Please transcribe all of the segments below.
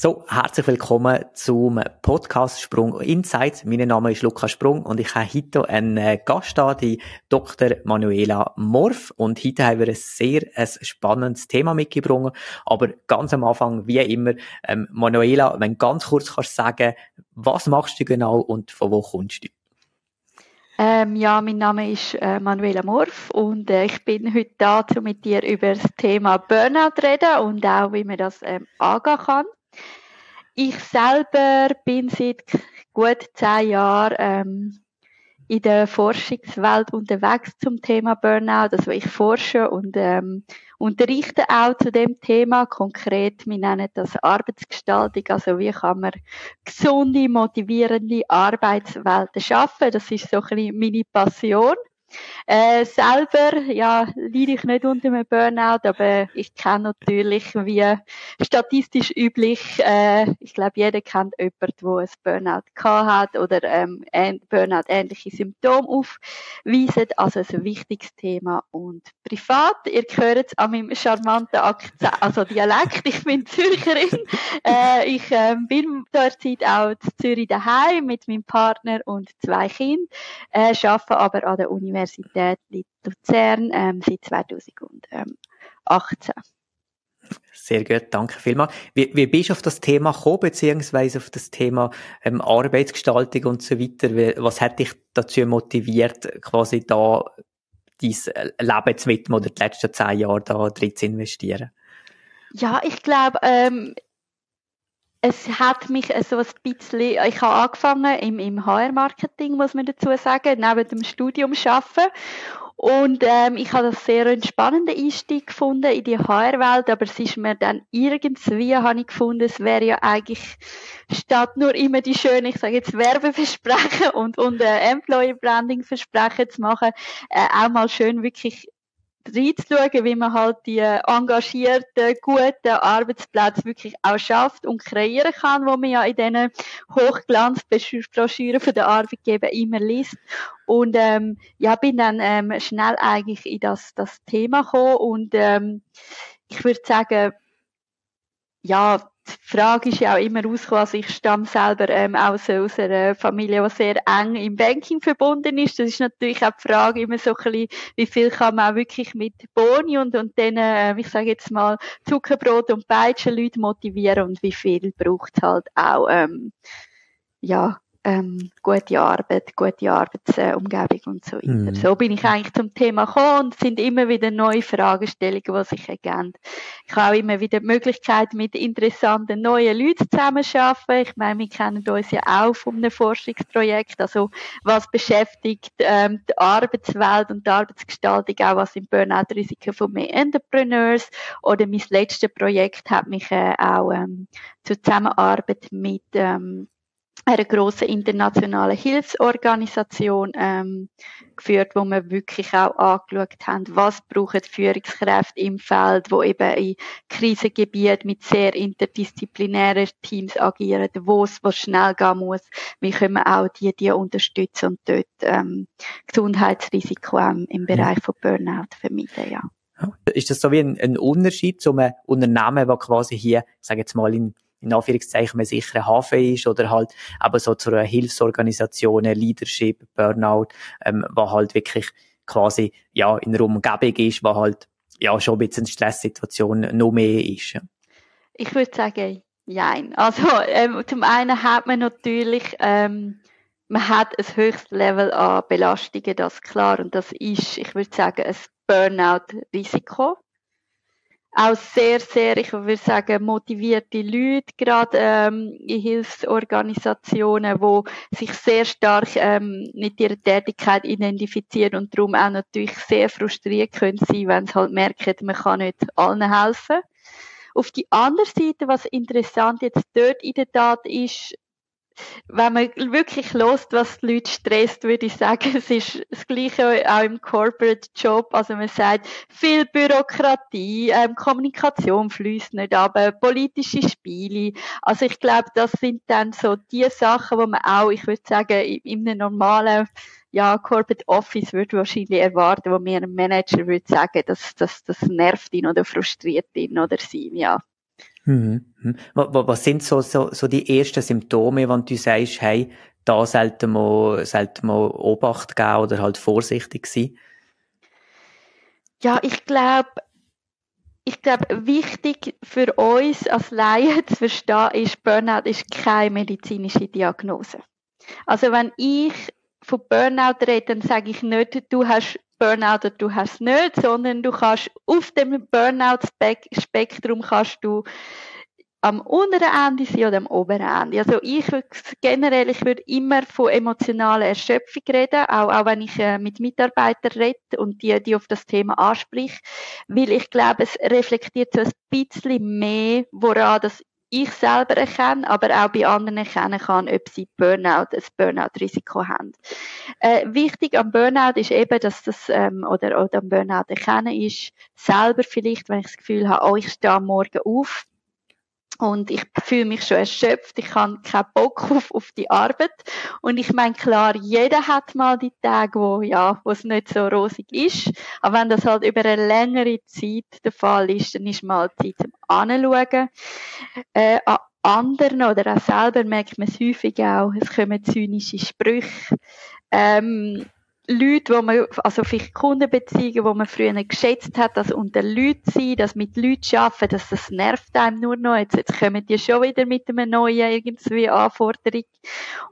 So, herzlich willkommen zum Podcast Sprung Insights. Mein Name ist Lukas Sprung und ich habe heute einen äh, Gast da, die Dr. Manuela Morf. Und heute haben wir ein sehr ein spannendes Thema mitgebracht. Aber ganz am Anfang, wie immer, ähm, Manuela, wenn du ganz kurz kannst sagen, was machst du genau und von wo kommst du? Ähm, ja, mein Name ist äh, Manuela Morf und äh, ich bin heute da, um mit dir über das Thema Burnout zu reden und auch, wie man das ähm, angehen kann. Ich selber bin seit gut zehn Jahren ähm, in der Forschungswelt unterwegs zum Thema Burnout. Also ich forsche und ähm, unterrichte auch zu dem Thema. Konkret, wir nennen das Arbeitsgestaltung. Also wie kann man gesunde, motivierende Arbeitswelten schaffen? Das ist so ein bisschen meine Passion. Äh, selber, ja, leide ich nicht unter einem Burnout, aber ich kenne natürlich, wie statistisch üblich, äh, ich glaube, jeder kennt jemanden, der ein Burnout gehabt hat oder ähm, Burnout ähnliche Symptome aufweisen. Also ein wichtiges Thema. Und privat, ihr hört es an meinem charmanten Akzent, also Dialekt, ich bin Zürcherin. äh, ich äh, bin derzeit auch in Zürich daheim mit meinem Partner und zwei Kindern, äh, arbeite aber an der Universität Universität Luzern ähm, seit 2018. Sehr gut, danke vielmals. Wie, wie bist du auf das Thema gekommen, beziehungsweise auf das Thema ähm, Arbeitsgestaltung und so weiter? Was hat dich dazu motiviert, quasi da dein Leben zu widmen oder die letzten zehn Jahre da drin zu investieren? Ja, ich glaube, ähm, es hat mich so ein bisschen, ich habe angefangen im, im HR-Marketing, muss man dazu sagen, neben dem Studium arbeiten. Und ähm, ich habe das sehr einen spannenden Einstieg gefunden in die HR-Welt, aber es ist mir dann irgendwie, habe ich gefunden, es wäre ja eigentlich statt nur immer die schönen, ich sage jetzt Werbeversprechen und, und äh, Employer-Branding-Versprechen zu machen, äh, auch mal schön wirklich reinzuschauen, wie man halt die engagierten, guten Arbeitsplätze wirklich auch schafft und kreieren kann, wo man ja in diesen Hochglanzbroschüren von der Arbeitgeber immer liest. Und ähm, ja, bin dann ähm, schnell eigentlich in das, das Thema gekommen und ähm, ich würde sagen, ja, die Frage ist ja auch immer rausgekommen, also ich stamme selber ähm, aus, einer Familie, die sehr eng im Banking verbunden ist. Das ist natürlich auch die Frage immer so ein bisschen, wie viel kann man auch wirklich mit Boni und, und dann, äh, ich sage jetzt mal, Zuckerbrot und Peitschen Leute motivieren und wie viel braucht halt auch, ähm, ja, ähm, gute Arbeit, gute Arbeitsumgebung und so weiter. Mhm. So bin ich eigentlich zum Thema gekommen und es sind immer wieder neue Fragestellungen, die sich ergeben. Ich habe auch immer wieder die Möglichkeit, mit interessanten neuen Leuten zusammenzuarbeiten. Ich meine, wir kennen uns ja auch von einem Forschungsprojekt. Also, was beschäftigt ähm, die Arbeitswelt und die Arbeitsgestaltung, auch was sind Burnout-Risiken von mehr Entrepreneurs? Oder mein letztes Projekt hat mich äh, auch ähm, zur Zusammenarbeit mit ähm, einer grossen internationalen Hilfsorganisation ähm, geführt, wo wir wirklich auch angeschaut haben, was brauchen Führungskräfte im Feld, wo eben in Krisengebieten mit sehr interdisziplinären Teams agieren, wo es was schnell gehen muss, wie können wir auch die, die unterstützen und dort ähm, Gesundheitsrisiko ähm, im Bereich von Burnout vermeiden, ja. Ist das so wie ein, ein Unterschied zu einem Unternehmen, das quasi hier, ich sage jetzt mal in in Anführungszeichen ein sicherer Hafen ist oder halt aber so zu einer Hilfsorganisation, Leadership, Burnout, ähm, wo halt wirklich quasi ja in einer Umgebung ist, wo halt ja schon ein bisschen Stresssituation noch mehr ist. Ich würde sagen, nein. Also ähm, zum einen hat man natürlich ähm, man hat ein höchstes Level an Belastungen, das ist klar und das ist, ich würde sagen, ein Burnout-Risiko auch sehr, sehr, ich würde sagen, motivierte Leute, gerade ähm, in Hilfsorganisationen, die sich sehr stark ähm, mit ihrer Tätigkeit identifizieren und darum auch natürlich sehr frustriert können sein, wenn sie halt merken, man kann nicht allen helfen. Auf die andere Seite, was interessant jetzt dort in der Tat ist, wenn man wirklich lost, was die Leute stresst, würde ich sagen, es ist das Gleiche auch im Corporate Job. Also man sagt, viel Bürokratie, ähm, Kommunikation fließt nicht aber politische Spiele. Also ich glaube, das sind dann so die Sachen, wo man auch, ich würde sagen, in einem normalen ja, Corporate Office würde wahrscheinlich erwarten, wo mir ein Manager würde sagen, dass das, das nervt ihn oder frustriert ihn oder sie, ja. Mhm. mhm. Was sind so, so, so die ersten Symptome, wenn du sagst, hey, da sollten wir, sollten wir Obacht geben oder halt vorsichtig sein? Ja, ich glaube, ich glaube, wichtig für uns als Laien zu verstehen ist, Burnout ist keine medizinische Diagnose. Also wenn ich von Burnout rede, dann sage ich nicht, du hast Burnout du hast nicht, sondern du kannst auf dem Burnout-Spektrum kannst du am unteren Ende sein oder am oberen Ende. Also ich generell, ich würde immer von emotionaler Erschöpfung reden, auch, auch wenn ich äh, mit Mitarbeitern rede und die, die auf das Thema anspreche, weil ich glaube, es reflektiert so ein bisschen mehr, woran das ich selber erkenne, aber auch bei anderen erkennen kann, ob sie Burnout, ein Burnout-Risiko haben. Äh, wichtig am Burnout ist eben, dass das, ähm, oder, oder am Burnout erkennen ist, selber vielleicht, wenn ich das Gefühl habe, oh, ich stehe Morgen auf, und ich fühle mich schon erschöpft, ich habe keinen Bock auf, auf die Arbeit. Und ich meine, klar, jeder hat mal die Tage, wo, ja, wo es nicht so rosig ist. Aber wenn das halt über eine längere Zeit der Fall ist, dann ist mal Zeit zum Anschauen. Äh, an anderen oder auch selber merkt man es häufig auch, es kommen zynische Sprüche. Ähm, Leute, wo man, also vielleicht Kundenbeziehungen, wo man früher geschätzt hat, dass unter Leuten sein, dass mit Leuten arbeiten, dass das nervt einem nur noch. Jetzt, jetzt kommen die schon wieder mit einer neuen irgendwie Anforderung.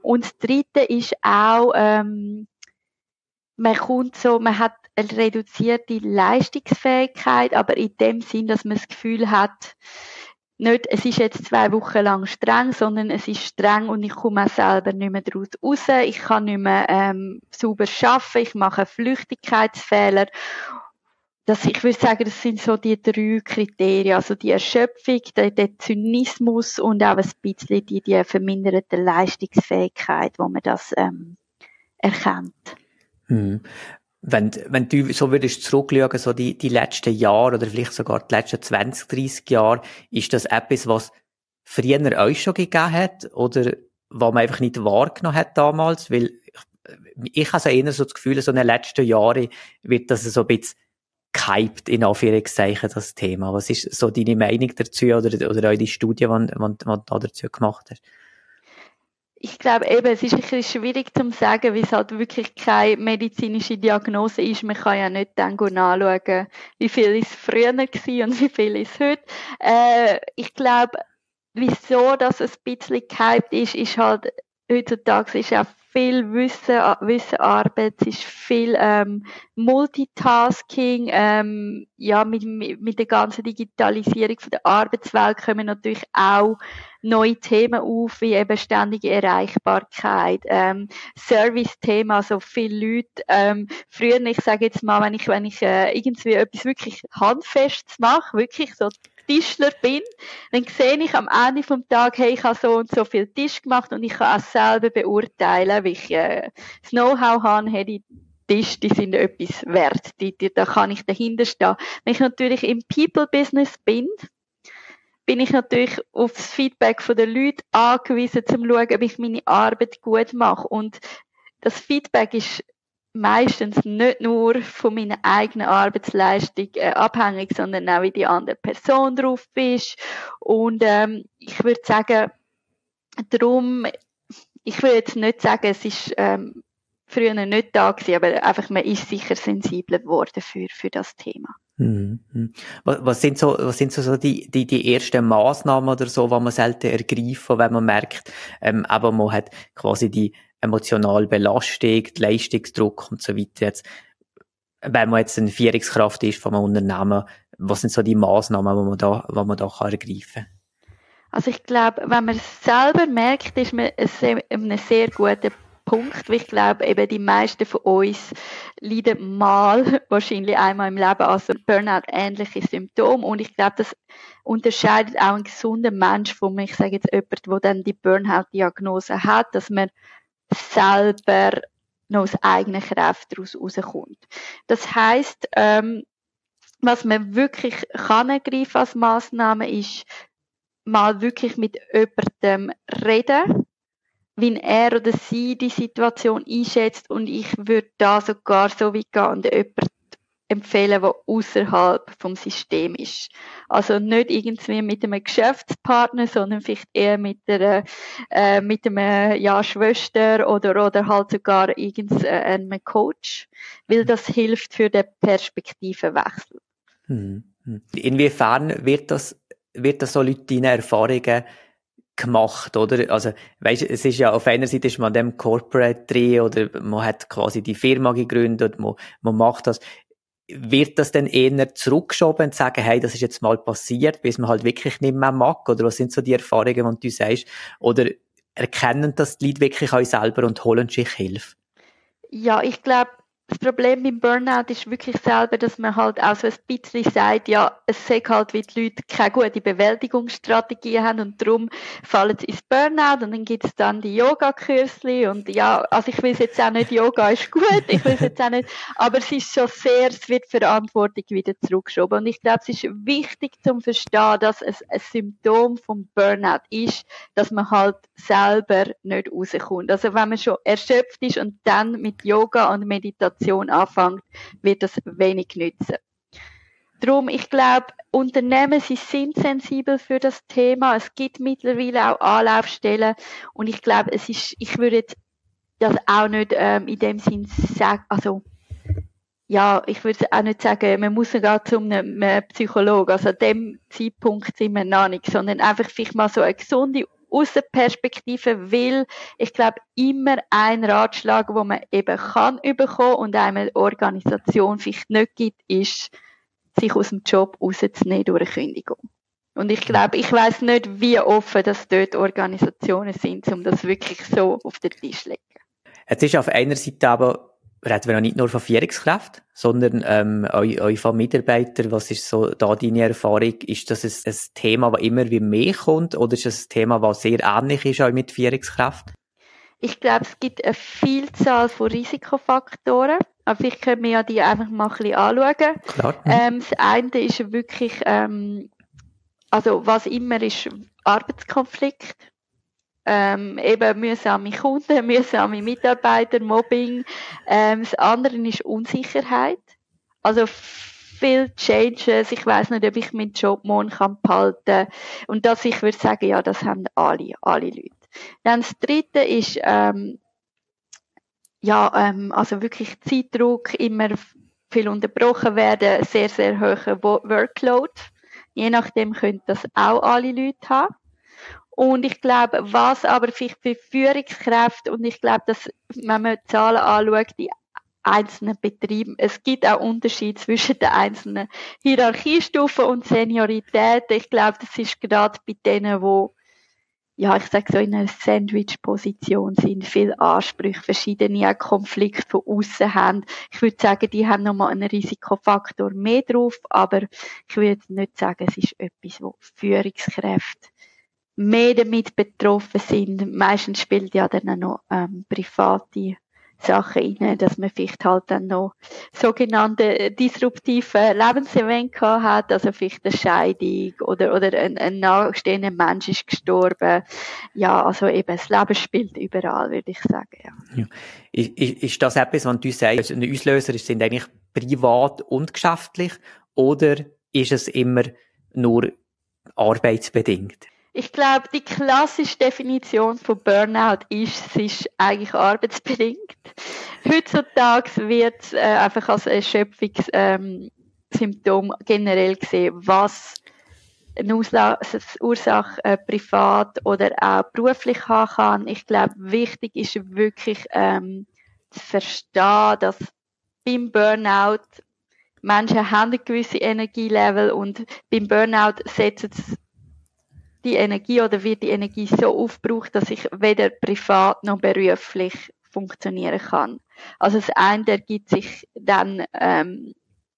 Und das Dritte ist auch, ähm, man kommt so, man hat eine reduzierte Leistungsfähigkeit, aber in dem Sinn, dass man das Gefühl hat, nicht, es ist jetzt zwei Wochen lang streng, sondern es ist streng und ich komme auch selber nicht mehr daraus raus. Ich kann nicht mehr ähm, sauber arbeiten, ich mache Flüchtigkeitsfehler. Das, ich würde sagen, das sind so die drei Kriterien, also die Erschöpfung, der, der Zynismus und auch ein bisschen die, die verminderte Leistungsfähigkeit, wo man das ähm, erkennt. Hm wenn, wenn du so würdest zurückschauen, so die, die letzten Jahre oder vielleicht sogar die letzten 20, 30 Jahre, ist das etwas, was früher euch schon gegeben hat oder was man einfach nicht wahrgenommen hat damals? Weil ich, ich habe so eher so das Gefühl, so in den letzten Jahren wird das so ein bisschen gehypt, in Anführungszeichen, das Thema. Was ist so deine Meinung dazu oder, oder eure Studie, die, du dazu gemacht hast? Ich glaube eben, es ist ein bisschen schwierig zu sagen, weil es halt wirklich keine medizinische Diagnose ist. Man kann ja nicht dann nachschauen, wie viel ist früher war und wie viel ist heute. Äh, ich glaube, wieso das ein bisschen gehypt ist, ist halt, heutzutage ist auch viel Wissen, Wissenarbeit, es ist viel ähm, Multitasking, ähm, ja, mit, mit der ganzen Digitalisierung von der Arbeitswelt kommen natürlich auch neue Themen auf, wie eben ständige Erreichbarkeit, ähm, Service-Thema, so viele Leute, ähm, früher, ich sage jetzt mal, wenn ich, wenn ich äh, irgendwie etwas wirklich Handfestes mache, wirklich so Tischler bin, dann sehe ich am Ende vom Tag, hey, ich habe so und so viel Tisch gemacht und ich kann auch selber beurteilen, wie ich äh, das Know-how habe, hey, die Tisch, die sind etwas wert, die, die, da kann ich dahinter stehen. Wenn ich natürlich im People-Business bin, bin ich natürlich auf das Feedback der Leute angewiesen, um zu schauen, ob ich meine Arbeit gut mache. Und das Feedback ist meistens nicht nur von meiner eigenen Arbeitsleistung äh, abhängig, sondern auch wie die andere Person drauf ist. Und ähm, ich würde sagen, darum, ich würde jetzt nicht sagen, es ist ähm, früher nicht da gewesen, aber einfach man ist sicher sensibler geworden für, für das Thema. Mhm. Was sind so, was sind so die, die, die ersten Maßnahmen oder so, die man selten ergreifen, wenn man merkt, ähm, aber man hat quasi die emotionale Belastung, Leistungsdruck und so weiter. Jetzt, wenn man jetzt eine Führungskraft ist von einem Unternehmen, was sind so die Maßnahmen, die man da, die man da kann ergreifen kann? Also ich glaube, wenn man es selber merkt, ist man an einem sehr guten Punkt, weil ich glaube, eben die meisten von uns leiden mal, wahrscheinlich einmal im Leben, also Burnout ähnliche Symptome. Und ich glaube, das unterscheidet auch einen gesunden Mensch von, ich sage jetzt jemand, der dann die Burnout-Diagnose hat, dass man selber noch aus eigenen Kräften daraus rauskommt. Das heißt, ähm, was man wirklich kann ergreifen als Maßnahme ist, mal wirklich mit jemandem reden, wie er oder sie die Situation einschätzt und ich würde da sogar so weit gehen und empfehlen, wo außerhalb vom System ist. Also nicht irgendwie mit einem Geschäftspartner, sondern vielleicht eher mit einer, äh, mit einem ja, Schwester oder oder halt sogar irgendeinem äh, Coach, weil das hilft für den Perspektivenwechsel. Hm, hm. Inwiefern wird das wird das so Leute deine Erfahrungen gemacht, oder? Also, weißt, es ist ja, auf einer Seite ist man dem Corporate drin, oder man hat quasi die Firma gegründet, man, man macht das. Wird das dann eher zurückgeschoben und sagen, hey, das ist jetzt mal passiert, bis man halt wirklich nicht mehr mag? Oder was sind so die Erfahrungen, die du sagst? Oder erkennen das die Leute wirklich auch selber und holen sich Hilfe? Ja, ich glaube, das Problem beim Burnout ist wirklich selber, dass man halt auch so ein bisschen sagt, ja, es sagt halt, wie die Leute keine gute Bewältigungsstrategie haben und darum fallen sie ins Burnout und dann gibt es dann die Yoga-Kürzli und ja, also ich will jetzt auch nicht, Yoga ist gut, ich will jetzt auch nicht, aber es ist schon sehr, es wird Verantwortung wieder zurückgeschoben und ich glaube, es ist wichtig zum Verstehen, dass es ein Symptom vom Burnout ist, dass man halt selber nicht rauskommt. Also wenn man schon erschöpft ist und dann mit Yoga und Meditation Innovation anfängt, wird das wenig nützen. Darum, ich glaube, Unternehmen sie sind sensibel für das Thema. Es gibt mittlerweile auch Anlaufstellen und ich glaube, es ist, ich würde jetzt das auch nicht ähm, in dem Sinn sagen, also ja, ich würde auch nicht sagen, man muss sogar zu einem Psychologen. Also an dem Zeitpunkt sind wir noch nicht, sondern einfach vielleicht mal so eine gesunde Außenperspektive, weil ich glaube, immer ein Ratschlag, wo man eben kann bekommen und einem Organisation vielleicht nicht gibt, ist, sich aus dem Job rauszunehmen durch eine Kündigung. Und ich glaube, ich weiß nicht, wie offen das dort Organisationen sind, um das wirklich so auf den Tisch zu legen. Es ist auf einer Seite aber reden wir auch nicht nur von Führungskräften, sondern ähm, euch, euch von Mitarbeitern. Was ist so da deine Erfahrung? Ist das ein, ein Thema, das immer wie mehr kommt oder ist das ein Thema, das sehr ähnlich ist auch mit Führungskräften? Ich glaube, es gibt eine Vielzahl von Risikofaktoren. Aber vielleicht können wir ja die einfach mal ein bisschen anschauen. Klar. Ähm, das eine ist wirklich, ähm, also was immer ist Arbeitskonflikt ähm, eben mühsame Kunden, mühsame Mitarbeiter, Mobbing. Ähm, das andere ist Unsicherheit. Also viel Changes. Ich weiß nicht, ob ich meinen Job morgen kann behalten Und das, ich würde sagen, ja, das haben alle, alle Leute. Dann das dritte ist, ähm, ja, ähm, also wirklich Zeitdruck, immer viel unterbrochen werden, sehr, sehr hoher Workload. Je nachdem können das auch alle Leute haben. Und ich glaube, was aber vielleicht für Führungskräfte, und ich glaube, dass, wenn man Zahlen anschaut, die einzelnen Betrieben, es gibt auch Unterschiede zwischen den einzelnen Hierarchiestufen und Senioritäten. Ich glaube, das ist gerade bei denen, wo ja, ich sage so in einer Sandwich-Position sind, viel Ansprüche, verschiedene Konflikte von außen haben. Ich würde sagen, die haben nochmal einen Risikofaktor mehr drauf, aber ich würde nicht sagen, es ist etwas, wo Führungskräfte mehr damit betroffen sind. Meistens spielt ja dann noch ähm, private Sachen rein, dass man vielleicht halt dann noch sogenannte disruptive Lebensevent hat, also vielleicht eine Scheidung oder, oder ein, ein nachstehender Mensch ist gestorben. Ja, also eben, das Leben spielt überall, würde ich sagen, ja. ja. Ist, ist das etwas, was du sagst, ein Auslöser sind eigentlich privat und geschäftlich oder ist es immer nur arbeitsbedingt? Ich glaube, die klassische Definition von Burnout ist, es ist eigentlich arbeitsbedingt. Heutzutage wird es äh, einfach als Erschöpfungssymptom ähm, generell gesehen, was eine Ursache äh, privat oder auch beruflich haben kann. Ich glaube, wichtig ist wirklich ähm, zu verstehen, dass beim Burnout Menschen haben ein gewisses Energielevel und beim Burnout setzen sie die Energie oder wird die Energie so aufgebraucht, dass ich weder privat noch beruflich funktionieren kann. Also das eine ergibt sich dann ähm,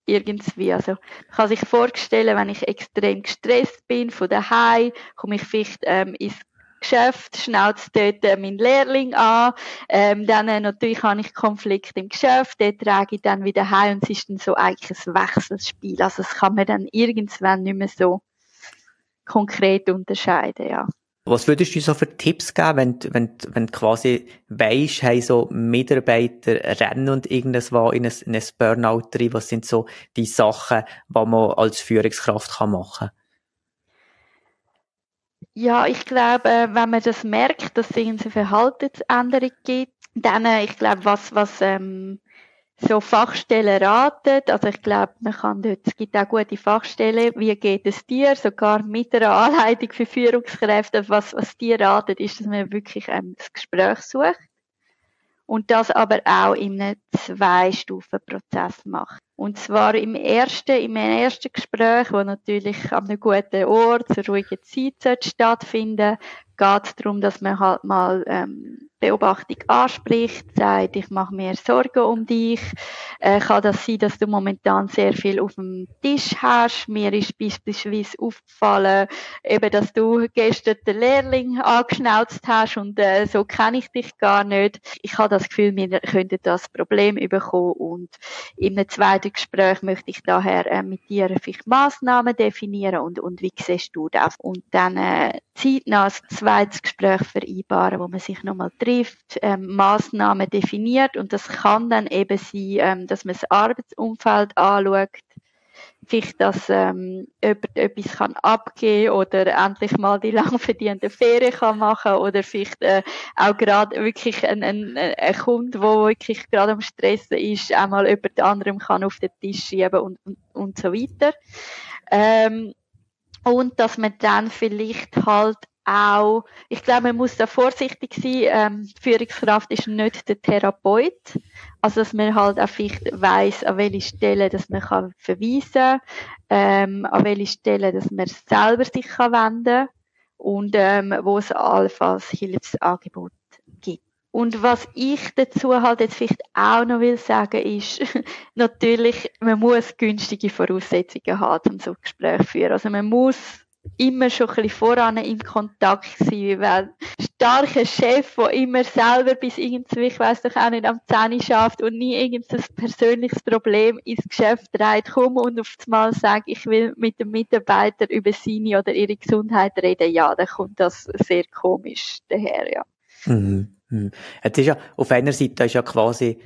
irgendwie. Also man kann sich vorstellen, wenn ich extrem gestresst bin von daheim, komme ich vielleicht ähm, ins Geschäft, schnauzt dort äh, mein Lehrling an, ähm, dann äh, natürlich habe ich Konflikt im Geschäft, den trage ich dann wieder heim und es ist dann so eigentlich ein Wechselspiel. Also das kann man dann irgendwann nicht mehr so konkret unterscheiden, ja. Was würdest du so für Tipps geben, wenn, wenn, wenn du quasi weisst, hey, so Mitarbeiter rennen und irgendwas war in ein, in ein Burnout drin? Was sind so die Sachen, die man als Führungskraft kann machen Ja, ich glaube, wenn man das merkt, dass es eine Verhaltensänderung gibt, dann, äh, ich glaube, was, was ähm, so Fachstellen raten. Also ich glaube, man kann dort, es gibt auch gute Fachstellen, wie geht es dir, sogar mit einer Anleitung für Führungskräfte. Was, was die raten, ist, dass man wirklich ähm, das Gespräch sucht. Und das aber auch in einem Zwei-Stufen-Prozess macht. Und zwar im ersten, im ersten Gespräch, wo natürlich an einem guten Ort, zur ruhigen Zeit stattfinden geht es darum, dass man halt mal ähm, Beobachtung anspricht, sagt, ich mache mir Sorgen um dich. Äh, kann das sein, dass du momentan sehr viel auf dem Tisch hast? Mir ist beispielsweise aufgefallen, eben, dass du gestern den Lehrling angeschnauzt hast und äh, so kenne ich dich gar nicht. Ich habe das Gefühl, wir könnten das Problem bekommen und in einem zweiten Gespräch möchte ich daher äh, mit dir vielleicht Massnahmen definieren und, und wie siehst du das? Und dann äh, zeitnah ein zweites Gespräch vereinbaren, wo man sich nochmal trifft, ähm, Massnahmen definiert und das kann dann eben sein, ähm, dass man das Arbeitsumfeld anschaut, vielleicht, dass ähm, jemand etwas kann abgeben oder endlich mal die lang verdiente Ferien kann machen oder vielleicht äh, auch gerade wirklich ein, ein, ein Kunde, der wirklich gerade am Stressen ist, einmal jemand anderem kann auf den Tisch schieben und, und, und so weiter. Ähm, und dass man dann vielleicht halt auch, ich glaube, man muss da vorsichtig sein. Ähm, Führungskraft ist nicht der Therapeut. Also, dass man halt auch vielleicht weiss, an welche Stelle, dass man kann verweisen, ähm, an welche Stelle, dass man selber sich kann wenden und ähm, wo es allenfalls Hilfsangebot gibt. Und was ich dazu halt jetzt vielleicht auch noch will sagen, ist, natürlich, man muss günstige Voraussetzungen haben, um so ein Gespräch zu führen. Also man muss immer schon ein bisschen voran in Kontakt sein, weil starker Chef, der immer selber bis irgendwie, ich weiss doch auch nicht, am Zähne schafft und nie irgendein persönliches Problem ins Geschäft trägt, komm und auf einmal sagt, ich will mit dem Mitarbeiter über seine oder ihre Gesundheit reden, ja, dann kommt das sehr komisch daher, ja. Mhm. Mhm. Jetzt ist ja, auf einer Seite ist ja quasi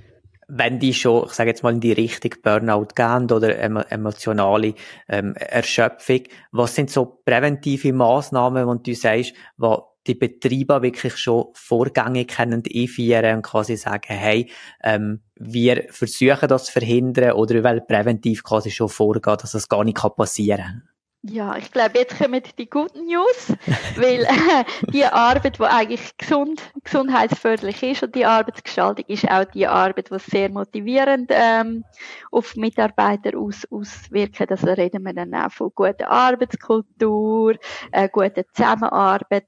wenn die schon, ich sage jetzt mal, in die Richtung Burnout gehen oder emotionale ähm, Erschöpfung, was sind so präventive Maßnahmen, wo du sagst, wo die Betriebe wirklich schon Vorgänge können einführen und quasi sagen, hey, ähm, wir versuchen das zu verhindern oder wir wollen präventiv quasi schon vorgehen, dass das gar nicht passieren kann? Ja, ich glaube, jetzt kommen die guten News, weil äh, die Arbeit, die eigentlich gesund, gesundheitsförderlich ist und die Arbeitsgestaltung ist auch die Arbeit, die sehr motivierend ähm, auf Mitarbeiter aus, auswirken. Also reden wir dann auch von guter Arbeitskultur, äh, guter Zusammenarbeit.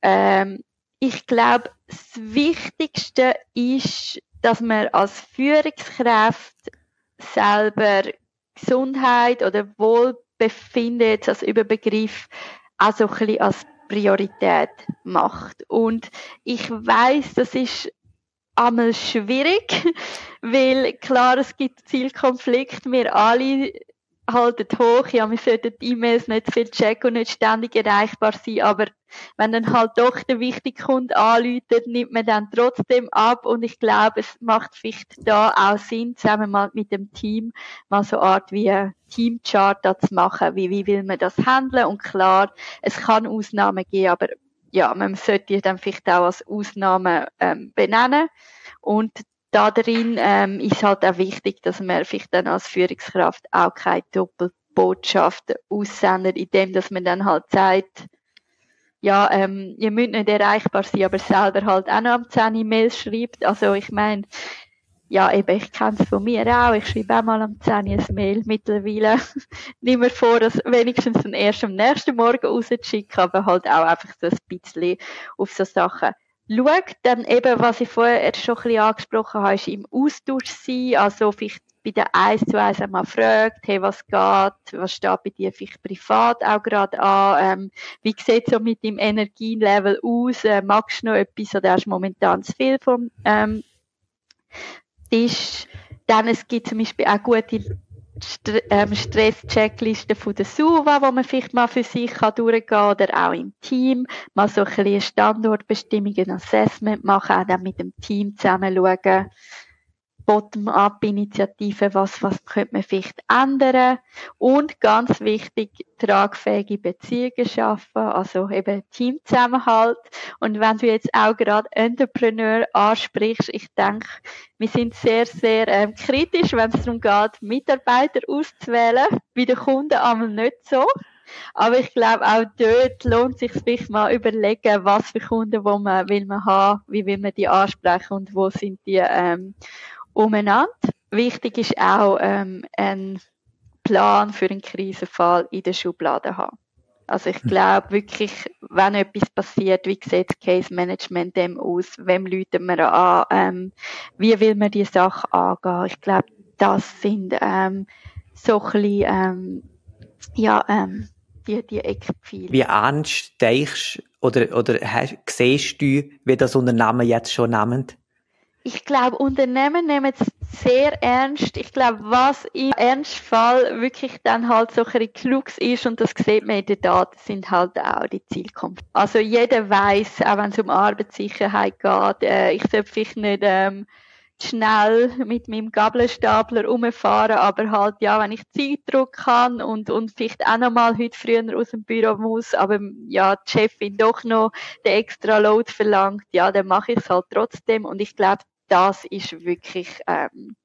Ähm, ich glaube, das Wichtigste ist, dass man als Führungskraft selber Gesundheit oder Wohlbefinden Befinden jetzt als Überbegriff auch so ein bisschen als Priorität macht. Und ich weiß, das ist einmal schwierig, weil klar, es gibt Zielkonflikte. Wir alle haltet hoch, ja, wir sollten die E-Mails nicht viel checken und nicht ständig erreichbar sein, aber wenn dann halt doch der wichtige Kunde anläutet, nimmt man dann trotzdem ab. Und ich glaube, es macht vielleicht da auch Sinn, zusammen mal mit dem Team mal so eine Art wie ein Teamchart zu machen, wie, wie will man das handeln? Und klar, es kann Ausnahmen geben, aber ja, man sollte dann vielleicht auch als Ausnahme ähm, benennen. Und da drin ähm, ist halt auch wichtig, dass man vielleicht dann als Führungskraft auch keine Doppelbotschaft aussendet, indem dass man dann halt sagt, ja, ähm, ihr müsst nicht erreichbar sein, aber selber halt auch noch am 10 Mails schreibt. Also ich meine, ja, eben, ich kenne es von mir auch. Ich schreibe auch mal am 10 ein Mail mittlerweile. Nimm mir vor, das wenigstens erst am nächsten Morgen rauszuschicken, aber halt auch einfach so ein bisschen auf so Sachen schaut, dann eben, was ich vorher schon ein bisschen angesprochen habe, ist im Austausch sein, also vielleicht bei der 1 zu 1 einmal fragt, hey, was geht, was steht bei dir vielleicht privat auch gerade an, ähm, wie sieht es so mit dem Energielevel aus, äh, magst du noch etwas oder hast du momentan zu viel vom ähm, Tisch. Dann, es gibt zum Beispiel auch gute ähm, Stress-Checkliste von der SUVA, wo man vielleicht mal für sich kann durchgehen kann. Oder auch im Team. Mal so ein bisschen Standortbestimmung, ein Assessment machen, auch dann mit dem Team zusammen schauen, Bottom-up-Initiativen, was, was könnte man vielleicht ändern. Und ganz wichtig, tragfähige Beziehungen schaffen, also eben Teamzusammenhalt. Und wenn du jetzt auch gerade Entrepreneur ansprichst, ich denke, wir sind sehr, sehr ähm, kritisch, wenn es darum geht, Mitarbeiter auszuwählen. Bei den Kunden einmal nicht so. Aber ich glaube, auch dort lohnt sich vielleicht mal überlegen, was für Kunden wo man will man haben, wie will man die ansprechen und wo sind die ähm, umeinander. Wichtig ist auch ähm, ein Plan für einen Krisenfall in der Schublade haben. Also ich glaube wirklich, wenn etwas passiert, wie sieht das Case Management dem aus? Wem läuten wir an? Ähm, wie will man die Sache angehen? Ich glaube, das sind ähm, so ein bisschen, ähm, ja, ähm, die, die Eckpfeile. Wie ernst denkst oder, oder hast, siehst du, wie das Unternehmen jetzt schon nimmt? Ich glaube, Unternehmen nehmen es sehr ernst. Ich glaube, was im Ernstfall wirklich dann halt so ein Klux ist, und das sieht man in den Daten, sind halt auch die Zielkonflikte. Also jeder weiß, auch wenn es um Arbeitssicherheit geht, äh, ich sollte vielleicht nicht ähm, schnell mit meinem Gabelstapler umfahren, aber halt, ja, wenn ich Zeitdruck habe und, und vielleicht auch noch mal heute früher aus dem Büro muss, aber ja, die Chefin doch noch den extra Load verlangt, ja, dann mache ich es halt trotzdem und ich glaube, das ist wirklich ähm,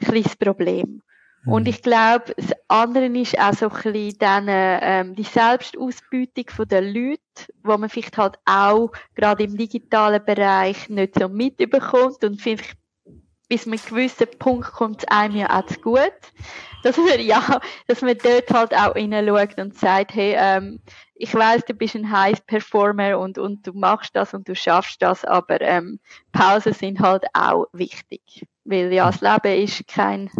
ein kleines Problem. Mhm. Und ich glaube, das andere ist auch so ein bisschen dann, ähm, die Selbstausbeutung der Leute, wo man vielleicht halt auch gerade im digitalen Bereich nicht so mitbekommt und vielleicht bis einem gewissen Punkt kommt es einem ja auch zu gut, dass man, ja, dass man dort halt auch hineinschaut und sagt, hey, ähm, ich weiß, du bist ein High Performer und, und du machst das und du schaffst das, aber ähm, Pausen sind halt auch wichtig. Weil ja, das Leben ist kein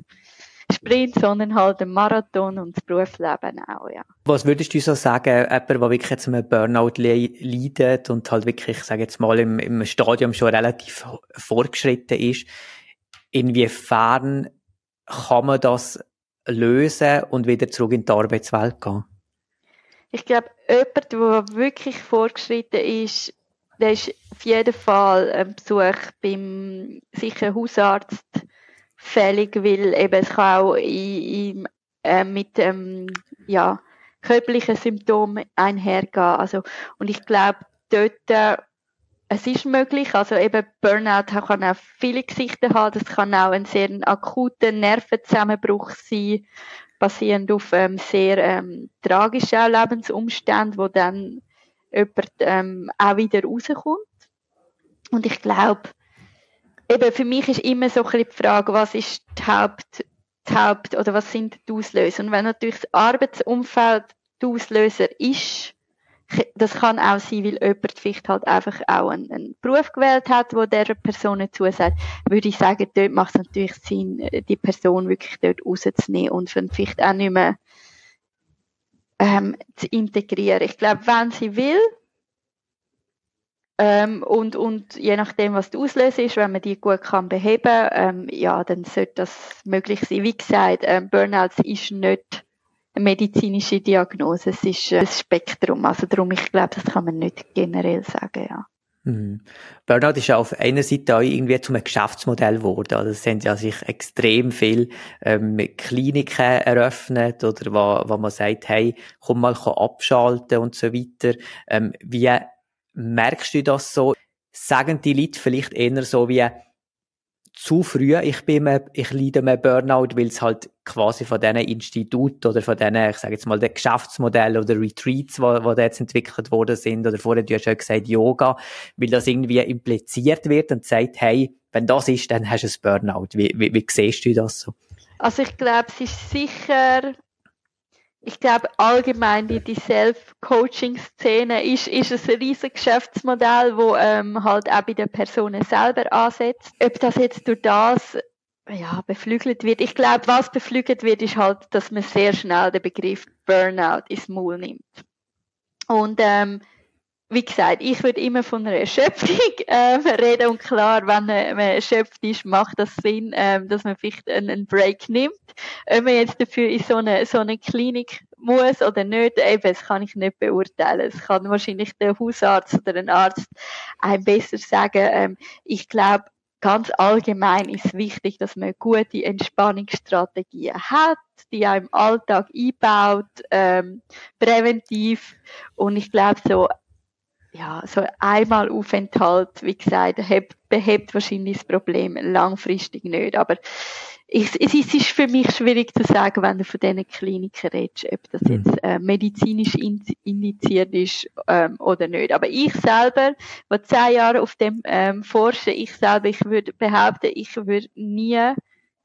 Sprint, sondern halt ein Marathon und das Berufsleben auch, ja. Was würdest du so sagen, jemand, der wirklich jetzt einem Burnout leidet und halt wirklich, ich sage jetzt mal, im, im Stadium schon relativ fortgeschritten ist, inwiefern kann man das lösen und wieder zurück in die Arbeitswelt gehen? Ich glaube, jemand, der wirklich fortgeschritten ist, der ist auf jeden Fall ein Besuch beim sicher Hausarzt fällig, weil eben es kann auch in, in, äh, mit ähm, ja, körperlichen Symptomen einhergehen. Also, und ich glaube, dort äh, es ist möglich, also eben Burnout kann auch viele Gesichter haben, das kann auch ein sehr akuter Nervenzusammenbruch sein, basierend auf ähm, sehr ähm, tragischen Lebensumständen, wo dann jemand ähm, auch wieder rauskommt. Und ich glaube, eben für mich ist immer so ein bisschen die Frage, was ist die Haupt, die Haupt oder was sind die Auslöser? Und wenn natürlich das Arbeitsumfeld der Auslöser ist, das kann auch sein, weil jemand vielleicht halt einfach auch einen, einen Beruf gewählt hat, wo der Person zusagt, würde ich sagen, dort macht es natürlich Sinn, äh, die Person wirklich dort rauszunehmen und vielleicht auch nicht mehr ähm, zu integrieren. Ich glaube, wenn sie will, ähm, und, und je nachdem, was der Auslöser ist, wenn man die gut kann beheben, ähm, ja, dann sollte das möglich sein. Wie gesagt, ähm, Burnout ist nicht medizinische Diagnose. Es ist ein Spektrum. Also darum, ich glaube, das kann man nicht generell sagen, ja. Mhm. Burnout ist ja auf einer Seite auch irgendwie zum Geschäftsmodell geworden. Also es sind ja sich extrem viel ähm, Kliniken eröffnet oder wo, wo man sagt, hey, komm mal abschalten und so weiter. Ähm, wie merkst du das so? Sagen die Leute vielleicht eher so wie, zu früh. Ich bin mir, ich leide mir Burnout, weil es halt quasi von diesen Instituten oder von diesen, ich sage jetzt mal, den Geschäftsmodellen oder Retreats, da jetzt entwickelt worden sind, oder vorher du hast schon gesagt Yoga, weil das irgendwie impliziert wird und sagt, hey, wenn das ist, dann hast du ein Burnout. Wie, wie, wie siehst du das so? Also ich glaube, es ist sicher ich glaube allgemein die, die Self-Coaching-Szene ist, ist ein riesiges Geschäftsmodell, wo ähm, halt auch bei den Personen selber ansetzt. Ob das jetzt durch das ja, beflügelt wird. Ich glaube, was beflügelt wird, ist halt, dass man sehr schnell den Begriff Burnout ins Maul nimmt. Und ähm, wie gesagt, ich würde immer von einer Erschöpfung ähm, reden und klar, wenn man erschöpft ist, macht das Sinn, ähm, dass man vielleicht einen, einen Break nimmt. Ob man jetzt dafür in so eine, so eine Klinik muss oder nicht, eben, das kann ich nicht beurteilen. Es kann wahrscheinlich der Hausarzt oder ein Arzt einem besser sagen. Ähm, ich glaube, ganz allgemein ist wichtig, dass man gute Entspannungsstrategien hat, die auch im Alltag einbaut, ähm, präventiv. Und ich glaube, so ja, so einmal Aufenthalt, wie gesagt, behebt wahrscheinlich das Problem langfristig nicht. Aber ich, es ist für mich schwierig zu sagen, wenn du von diesen Kliniken redest, ob das jetzt äh, medizinisch indiziert ist ähm, oder nicht. Aber ich selber, wo zehn Jahre auf dem ähm, forsche, ich selber, ich würde behaupten, ich würde nie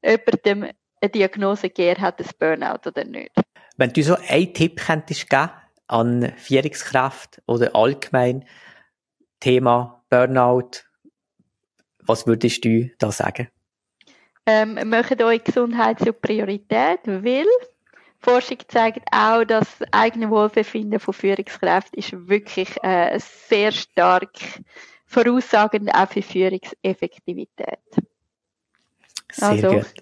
jemandem eine Diagnose geben, hat das Burnout oder nicht. Wenn du so einen Tipp könntest geben an Führungskraft oder allgemein Thema Burnout, was würdest du da sagen? Ähm, macht euch Gesundheit zur Priorität, weil Forschung zeigt auch, dass das eigene Wohlbefinden von Führungskräften ist wirklich äh, sehr stark voraussagend auch für Führungseffektivität. Sehr also, gut.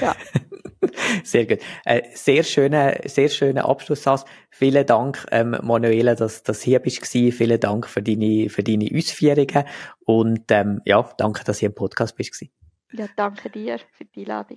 Ja. Sehr gut. Äh, sehr schöner, sehr schöner Abschlusssatz. Vielen Dank, ähm, Manuela, dass, dass hier bist gewesen. Vielen Dank für deine, für deine Ausführungen. Und, ähm, ja, danke, dass du im Podcast bist gewesen. Ja, danke dir für die Einladung.